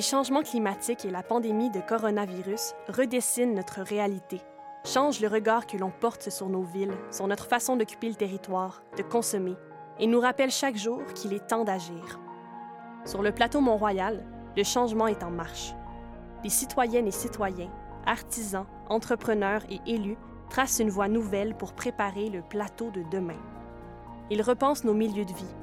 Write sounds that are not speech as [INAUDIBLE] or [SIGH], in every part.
Les changements climatiques et la pandémie de coronavirus redessinent notre réalité, changent le regard que l'on porte sur nos villes, sur notre façon d'occuper le territoire, de consommer, et nous rappellent chaque jour qu'il est temps d'agir. Sur le plateau Mont-Royal, le changement est en marche. Les citoyennes et citoyens, artisans, entrepreneurs et élus tracent une voie nouvelle pour préparer le plateau de demain. Ils repensent nos milieux de vie,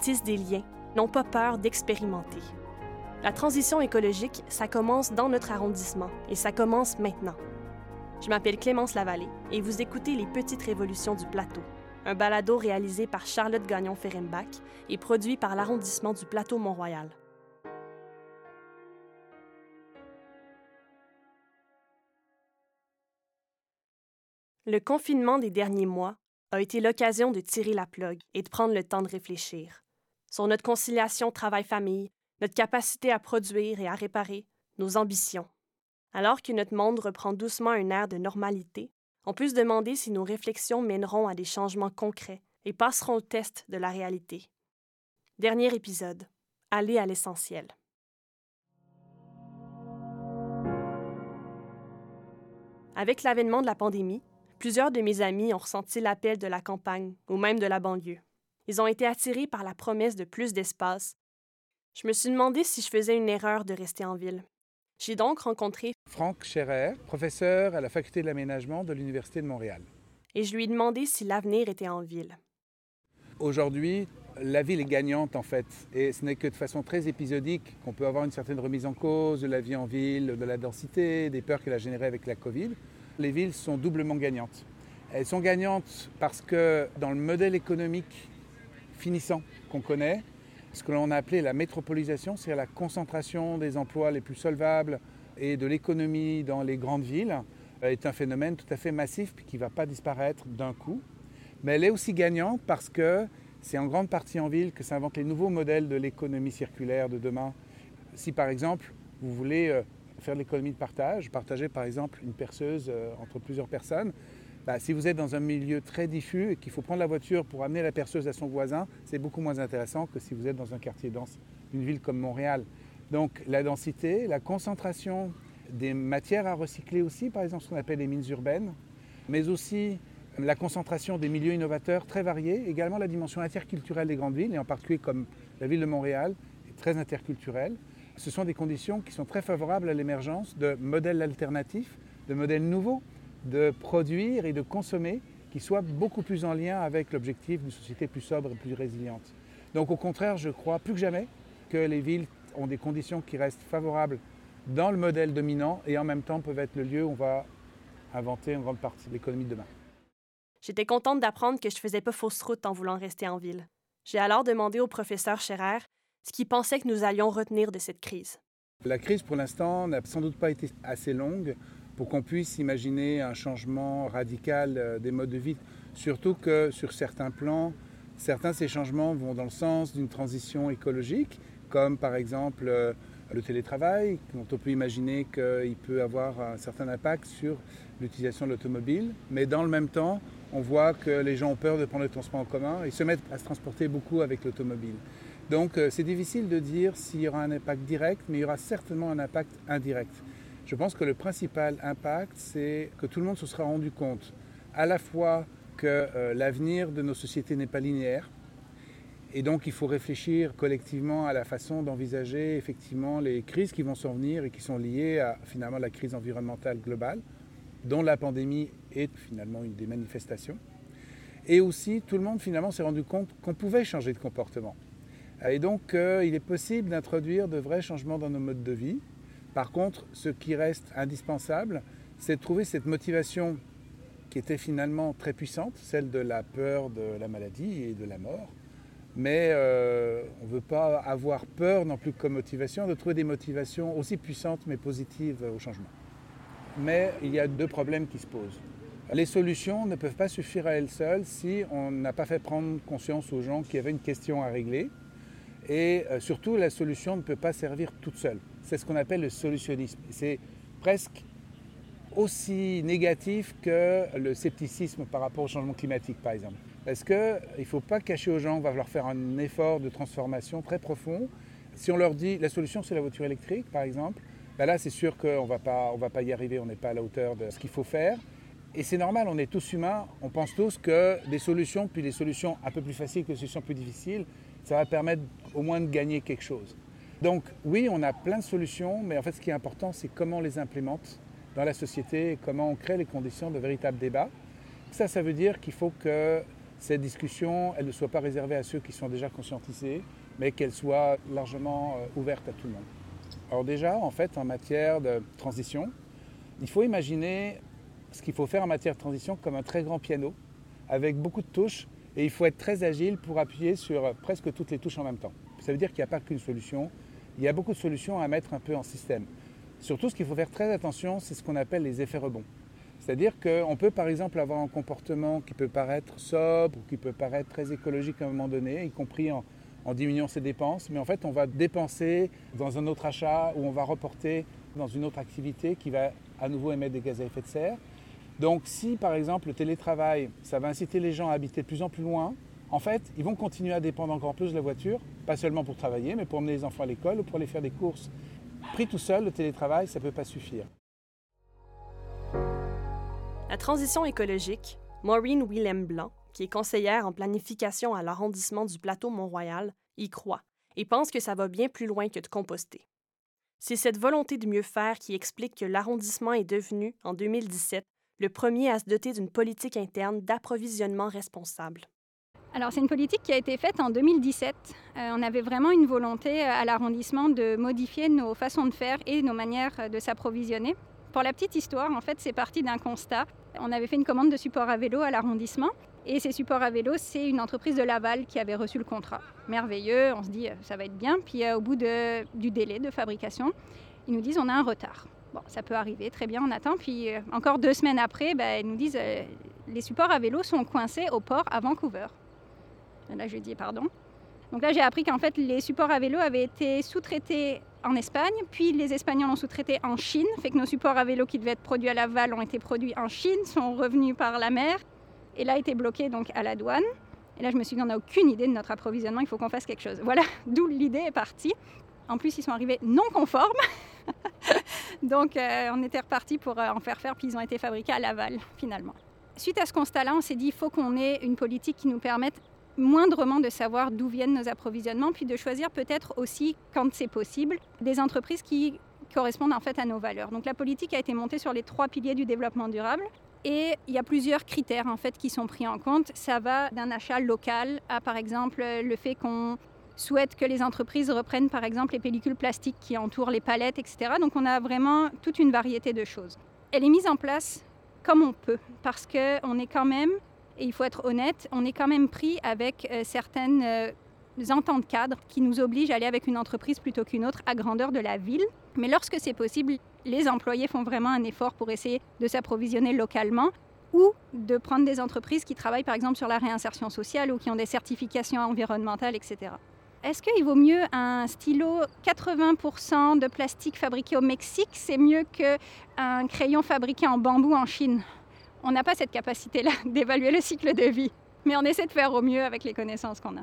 tissent des liens, n'ont pas peur d'expérimenter. La transition écologique, ça commence dans notre arrondissement et ça commence maintenant. Je m'appelle Clémence Lavallée et vous écoutez Les Petites Révolutions du Plateau, un balado réalisé par Charlotte Gagnon-Ferenbach et produit par l'arrondissement du Plateau Mont-Royal. Le confinement des derniers mois a été l'occasion de tirer la plug et de prendre le temps de réfléchir sur notre conciliation travail-famille, notre capacité à produire et à réparer, nos ambitions. Alors que notre monde reprend doucement un air de normalité, on peut se demander si nos réflexions mèneront à des changements concrets et passeront au test de la réalité. Dernier épisode. Aller à l'essentiel. Avec l'avènement de la pandémie, plusieurs de mes amis ont ressenti l'appel de la campagne ou même de la banlieue. Ils ont été attirés par la promesse de plus d'espace. Je me suis demandé si je faisais une erreur de rester en ville. J'ai donc rencontré Franck Scherer, professeur à la faculté de l'aménagement de l'Université de Montréal. Et je lui ai demandé si l'avenir était en ville. Aujourd'hui, la ville est gagnante en fait, et ce n'est que de façon très épisodique qu'on peut avoir une certaine remise en cause de la vie en ville, de la densité, des peurs qu'elle a générées avec la Covid. Les villes sont doublement gagnantes. Elles sont gagnantes parce que dans le modèle économique finissant qu'on connaît, ce que l'on a appelé la métropolisation, c'est la concentration des emplois les plus solvables et de l'économie dans les grandes villes, euh, est un phénomène tout à fait massif qui ne va pas disparaître d'un coup. Mais elle est aussi gagnante parce que c'est en grande partie en ville que s'inventent les nouveaux modèles de l'économie circulaire de demain. Si par exemple vous voulez euh, faire de l'économie de partage, partager par exemple une perceuse euh, entre plusieurs personnes, bah, si vous êtes dans un milieu très diffus et qu'il faut prendre la voiture pour amener la perceuse à son voisin, c'est beaucoup moins intéressant que si vous êtes dans un quartier dense d'une ville comme Montréal. Donc la densité, la concentration des matières à recycler aussi, par exemple ce qu'on appelle les mines urbaines, mais aussi la concentration des milieux innovateurs très variés, également la dimension interculturelle des grandes villes, et en particulier comme la ville de Montréal est très interculturelle. Ce sont des conditions qui sont très favorables à l'émergence de modèles alternatifs, de modèles nouveaux de produire et de consommer qui soit beaucoup plus en lien avec l'objectif d'une société plus sobre et plus résiliente. Donc au contraire, je crois plus que jamais que les villes ont des conditions qui restent favorables dans le modèle dominant et en même temps peuvent être le lieu où on va inventer une grande partie de l'économie de demain. J'étais contente d'apprendre que je faisais pas fausse route en voulant rester en ville. J'ai alors demandé au professeur Scherer ce qu'il pensait que nous allions retenir de cette crise. La crise, pour l'instant, n'a sans doute pas été assez longue pour qu'on puisse imaginer un changement radical euh, des modes de vie. Surtout que sur certains plans, certains de ces changements vont dans le sens d'une transition écologique, comme par exemple euh, le télétravail, dont on peut imaginer qu'il peut avoir un certain impact sur l'utilisation de l'automobile. Mais dans le même temps, on voit que les gens ont peur de prendre le transport en commun et se mettent à se transporter beaucoup avec l'automobile. Donc euh, c'est difficile de dire s'il y aura un impact direct, mais il y aura certainement un impact indirect. Je pense que le principal impact, c'est que tout le monde se sera rendu compte à la fois que euh, l'avenir de nos sociétés n'est pas linéaire, et donc il faut réfléchir collectivement à la façon d'envisager effectivement les crises qui vont s'en venir et qui sont liées à finalement la crise environnementale globale, dont la pandémie est finalement une des manifestations. Et aussi, tout le monde finalement s'est rendu compte qu'on pouvait changer de comportement. Et donc, euh, il est possible d'introduire de vrais changements dans nos modes de vie, par contre, ce qui reste indispensable, c'est de trouver cette motivation qui était finalement très puissante, celle de la peur de la maladie et de la mort. Mais euh, on ne veut pas avoir peur non plus comme motivation, de trouver des motivations aussi puissantes mais positives au changement. Mais il y a deux problèmes qui se posent. Les solutions ne peuvent pas suffire à elles seules si on n'a pas fait prendre conscience aux gens qu'il y avait une question à régler. Et euh, surtout, la solution ne peut pas servir toute seule c'est ce qu'on appelle le solutionnisme. C'est presque aussi négatif que le scepticisme par rapport au changement climatique, par exemple. Parce qu'il ne faut pas cacher aux gens qu'on va leur faire un effort de transformation très profond. Si on leur dit la solution c'est la voiture électrique par exemple, ben là c'est sûr qu'on ne va pas y arriver, on n'est pas à la hauteur de ce qu'il faut faire. Et c'est normal, on est tous humains, on pense tous que des solutions, puis des solutions un peu plus faciles que des solutions plus difficiles, ça va permettre au moins de gagner quelque chose. Donc oui, on a plein de solutions, mais en fait ce qui est important, c'est comment on les implémente dans la société et comment on crée les conditions de véritable débat. Ça, ça veut dire qu'il faut que cette discussion, elle ne soit pas réservée à ceux qui sont déjà conscientisés, mais qu'elle soit largement euh, ouverte à tout le monde. Alors déjà, en fait, en matière de transition, il faut imaginer ce qu'il faut faire en matière de transition comme un très grand piano avec beaucoup de touches et il faut être très agile pour appuyer sur presque toutes les touches en même temps. Ça veut dire qu'il n'y a pas qu'une solution, il y a beaucoup de solutions à mettre un peu en système. Surtout, ce qu'il faut faire très attention, c'est ce qu'on appelle les effets rebonds. C'est-à-dire qu'on peut par exemple avoir un comportement qui peut paraître sobre ou qui peut paraître très écologique à un moment donné, y compris en, diminuant ses dépenses, mais en fait on va dépenser dans un autre achat ou on va reporter dans une autre activité qui va à nouveau émettre des gaz à effet de serre. Donc si par exemple le télétravail, ça va inciter les gens à habiter de plus en plus loin, en fait, ils vont continuer à dépendre encore plus de la voiture, pas seulement pour travailler, mais pour emmener les enfants à l'école ou pour aller faire des courses. Pris tout seul, le télétravail, ça ne peut pas suffire. La transition écologique, Maureen Willem Blanc, qui est conseillère en planification à l'arrondissement du plateau Mont-Royal, y croit et pense que ça va bien plus loin que de composter. C'est cette volonté de mieux faire qui explique que l'arrondissement est devenu, en 2017, le premier à se doter d'une politique interne d'approvisionnement responsable. Alors c'est une politique qui a été faite en 2017. Euh, on avait vraiment une volonté euh, à l'arrondissement de modifier nos façons de faire et nos manières euh, de s'approvisionner. Pour la petite histoire, en fait, c'est parti d'un constat. On avait fait une commande de support à vélo à l'arrondissement et ces supports à vélo, c'est une entreprise de Laval qui avait reçu le contrat. Merveilleux, on se dit ça va être bien. Puis au bout du délai de fabrication, ils nous disent on a un retard. Bon, ça peut arriver, très bien, on attend. Puis encore deux semaines après, ben, ils nous disent les supports à vélo sont coincés au port à Vancouver. Là, je dis pardon. Donc là, j'ai appris qu'en fait, les supports à vélo avaient été sous-traités en Espagne, puis les Espagnols ont sous-traité en Chine, fait que nos supports à vélo qui devaient être produits à Laval ont été produits en Chine, sont revenus par la mer, et là, été bloqués donc à la douane. Et là, je me suis dit, on n'a aucune idée de notre approvisionnement, il faut qu'on fasse quelque chose. Voilà [LAUGHS] d'où l'idée est partie. En plus, ils sont arrivés non conformes. [LAUGHS] Donc, euh, on était reparti pour euh, en faire faire, puis ils ont été fabriqués à Laval, finalement. Suite à ce constat-là, on s'est dit, il faut qu'on ait une politique qui nous permette moindrement de savoir d'où viennent nos approvisionnements, puis de choisir peut-être aussi, quand c'est possible, des entreprises qui correspondent en fait à nos valeurs. Donc la politique a été montée sur les trois piliers du développement durable. Et il y a plusieurs critères en fait qui sont pris en compte. Ça va d'un achat local à par exemple le fait qu'on souhaite que les entreprises reprennent par exemple les pellicules plastiques qui entourent les palettes, etc. Donc on a vraiment toute une variété de choses. Elle est mise en place comme on peut, parce qu'on est quand même, et il faut être honnête, on est quand même pris avec euh, certaines euh, ententes cadres qui nous obligent à aller avec une entreprise plutôt qu'une autre à grandeur de la ville. Mais lorsque c'est possible, les employés font vraiment un effort pour essayer de s'approvisionner localement ou de prendre des entreprises qui travaillent par exemple sur la réinsertion sociale ou qui ont des certifications environnementales, etc. Est-ce qu'il vaut mieux un stylo 80% de plastique fabriqué au Mexique? C'est mieux qu'un crayon fabriqué en bambou en Chine On n'a pas cette capacité-là [LAUGHS] d'évaluer le cycle de vie, mais on essaie de faire au mieux avec les connaissances qu'on a.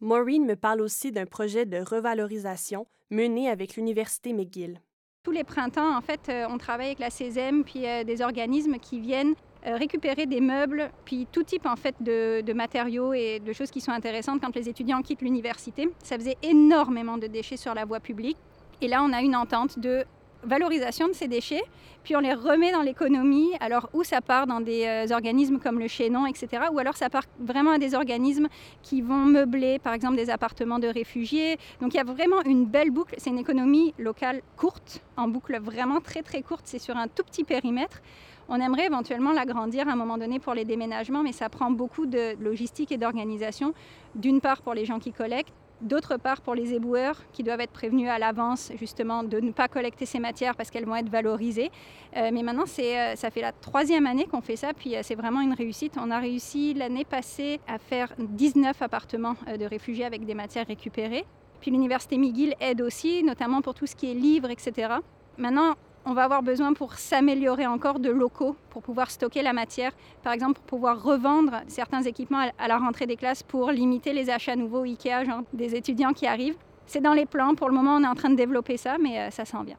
Maureen me parle aussi d'un projet de revalorisation mené avec l'Université McGill. Tous les printemps, en fait, euh, on travaille avec la CESEM puis euh, des organismes qui viennent euh, récupérer des meubles, puis tout type en fait de, matériaux et de choses qui sont intéressantes quand les étudiants quittent l'université. Ça faisait énormément de déchets sur la voie publique. Et là, on a une entente de valorisation de ces déchets, puis on les remet dans l'économie, alors où ça part dans des euh, organismes comme le Chénon, etc., ou alors ça part vraiment à des organismes qui vont meubler, par exemple, des appartements de réfugiés. Donc il y a vraiment une belle boucle, c'est une économie locale courte, en boucle vraiment très très courte, c'est sur un tout petit périmètre. On aimerait éventuellement l'agrandir à un moment donné pour les déménagements, mais ça prend beaucoup de logistique et d'organisation, d'une part pour les gens qui collectent, d'autre part pour les éboueurs qui doivent être prévenus à l'avance justement de ne pas collecter ces matières parce qu'elles vont être valorisées. Euh, mais maintenant, euh, ça fait la troisième année qu'on fait ça, puis euh, c'est vraiment une réussite. On a réussi l'année passée à faire 19 appartements de réfugiés avec des matières récupérées. Puis l'université McGill aide aussi, notamment pour tout ce qui est livres, etc. Maintenant, on va avoir besoin pour s'améliorer encore de locaux pour pouvoir stocker la matière, par exemple pour pouvoir revendre certains équipements à la rentrée des classes pour limiter les achats nouveaux IKEA, des étudiants qui arrivent. c'est dans les plans. Pour le moment, on est en train de développer ça, mais ça s'en vient.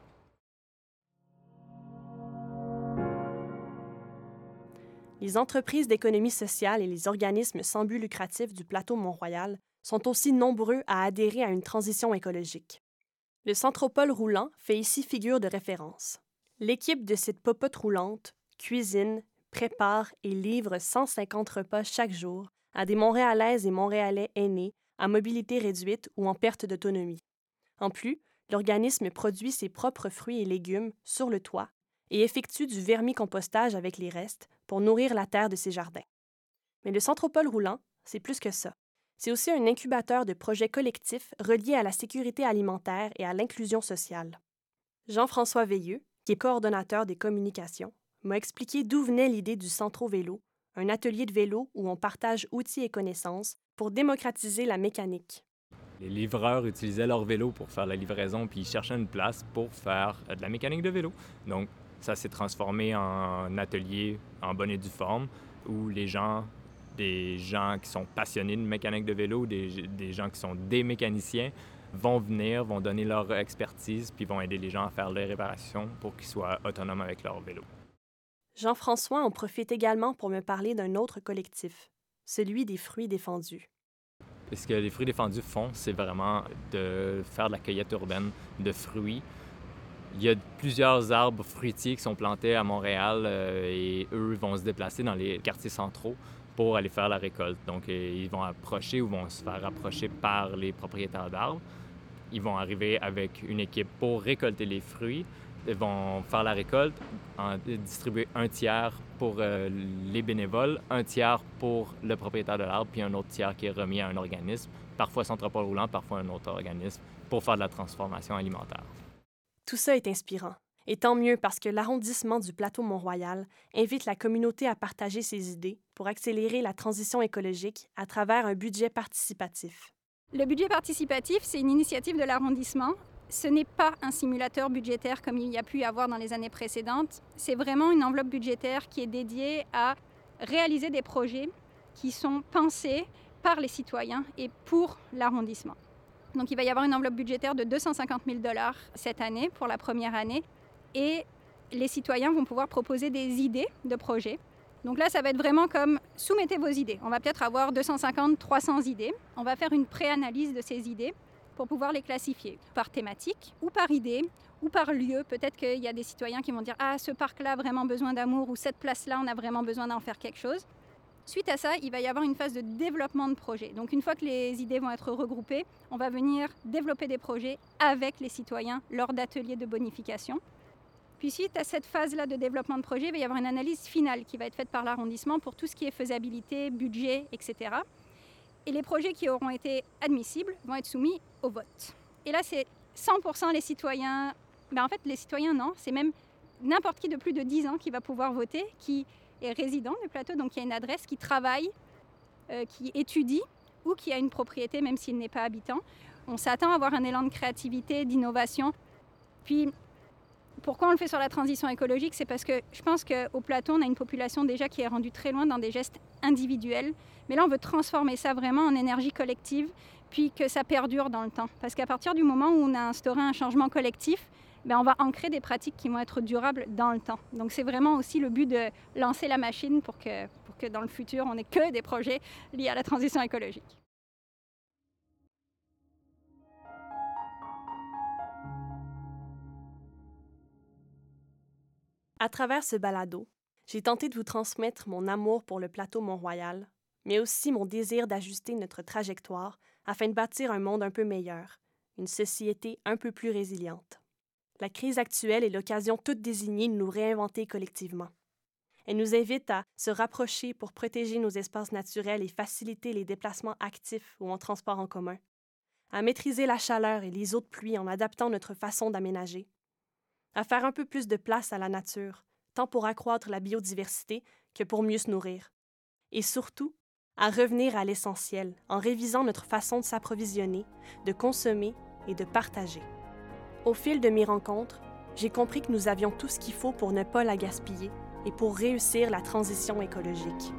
Les entreprises d'économie sociale et les organismes sans but lucratif du plateau Mont-Royal sont aussi nombreux à adhérer à une transition écologique. Le Centropole roulant fait ici figure de référence. L'équipe de cette popote roulante cuisine, prépare et livre 150 repas chaque jour à des Montréalaises et Montréalais aînés à mobilité réduite ou en perte d'autonomie. En plus, l'organisme produit ses propres fruits et légumes sur le toit et effectue du vermicompostage avec les restes pour nourrir la terre de ses jardins. Mais le Centropole roulant, c'est plus que ça. C'est aussi un incubateur de projets collectifs reliés à la sécurité alimentaire et à l'inclusion sociale. Jean-François Veilleux, qui est coordonnateur des communications, m'a expliqué d'où venait l'idée du Centro Vélo, un atelier de vélo où on partage outils et connaissances pour démocratiser la mécanique. Les livreurs utilisaient leur vélo pour faire la livraison, puis ils cherchaient une place pour faire de la mécanique de vélo. Donc, ça s'est transformé en atelier en bonne et due forme où les gens, des gens qui sont passionnés de mécanique de vélo, des, des gens qui sont des mécaniciens, vont venir, vont donner leur expertise, puis vont aider les gens à faire les réparations pour qu'ils soient autonomes avec leur vélo. Jean-François en profite également pour me parler d'un autre collectif, celui des fruits défendus. Ce que les fruits défendus font, c'est vraiment de faire de la cueillette urbaine de fruits il y a plusieurs arbres fruitiers qui sont plantés à Montréal euh, et eux vont se déplacer dans les quartiers centraux pour aller faire la récolte. Donc, euh, ils vont approcher ou vont se faire approcher par les propriétaires d'arbres. Ils vont arriver avec une équipe pour récolter les fruits. Ils vont faire la récolte, en distribuer un tiers pour euh, les bénévoles, un tiers pour le propriétaire de l'arbre, puis un autre tiers qui est remis à un organisme, parfois Centropole Roulant, parfois un autre organisme, pour faire de la transformation alimentaire. Tout ça est inspirant. Et tant mieux parce que l'arrondissement du plateau Mont-Royal invite la communauté à partager ses idées pour accélérer la transition écologique à travers un budget participatif. Le budget participatif, c'est une initiative de l'arrondissement. Ce n'est pas un simulateur budgétaire comme il y a pu y avoir dans les années précédentes. C'est vraiment une enveloppe budgétaire qui est dédiée à réaliser des projets qui sont pensés par les citoyens et pour l'arrondissement. Donc il va y avoir une enveloppe budgétaire de 250 000 dollars cette année pour la première année. Et les citoyens vont pouvoir proposer des idées de projets. Donc là, ça va être vraiment comme soumettez vos idées. On va peut-être avoir 250, 300 idées. On va faire une préanalyse de ces idées pour pouvoir les classifier par thématique ou par idée ou par lieu. Peut-être qu'il y a des citoyens qui vont dire Ah, ce parc-là a vraiment besoin d'amour ou cette place-là, on a vraiment besoin d'en faire quelque chose. Suite à ça, il va y avoir une phase de développement de projet. Donc une fois que les idées vont être regroupées, on va venir développer des projets avec les citoyens lors d'ateliers de bonification. Puis suite à cette phase-là de développement de projet, il va y avoir une analyse finale qui va être faite par l'arrondissement pour tout ce qui est faisabilité, budget, etc. Et les projets qui auront été admissibles vont être soumis au vote. Et là, c'est 100% les citoyens. Ben en fait, les citoyens, non. C'est même n'importe qui de plus de 10 ans qui va pouvoir voter, qui est résident du plateau, donc y a une adresse qui travaille, euh, qui étudie ou qui a une propriété même s'il n'est pas habitant. On s'attend à avoir un élan de créativité, d'innovation. Puis, pourquoi on le fait sur la transition écologique C'est parce que je pense qu'au plateau, on a une population déjà qui est rendue très loin dans des gestes individuels. Mais là, on veut transformer ça vraiment en énergie collective, puis que ça perdure dans le temps. Parce qu'à partir du moment où on a instauré un changement collectif, ben, on va ancrer des pratiques qui vont être durables dans le temps. Donc c'est vraiment aussi le but de lancer la machine pour que, pour que dans le futur, on n'ait que des projets liés à la transition écologique. À travers ce balado, j'ai tenté de vous transmettre mon amour pour le plateau Mont-Royal, mais aussi mon désir d'ajuster notre trajectoire afin de bâtir un monde un peu meilleur, une société un peu plus résiliente. La crise actuelle est l'occasion toute désignée de nous réinventer collectivement. Elle nous invite à se rapprocher pour protéger nos espaces naturels et faciliter les déplacements actifs ou en transport en commun, à maîtriser la chaleur et les eaux de pluie en adaptant notre façon d'aménager, à faire un peu plus de place à la nature, tant pour accroître la biodiversité que pour mieux se nourrir, et surtout à revenir à l'essentiel en révisant notre façon de s'approvisionner, de consommer et de partager. Au fil de mes rencontres, j'ai compris que nous avions tout ce qu'il faut pour ne pas la gaspiller et pour réussir la transition écologique.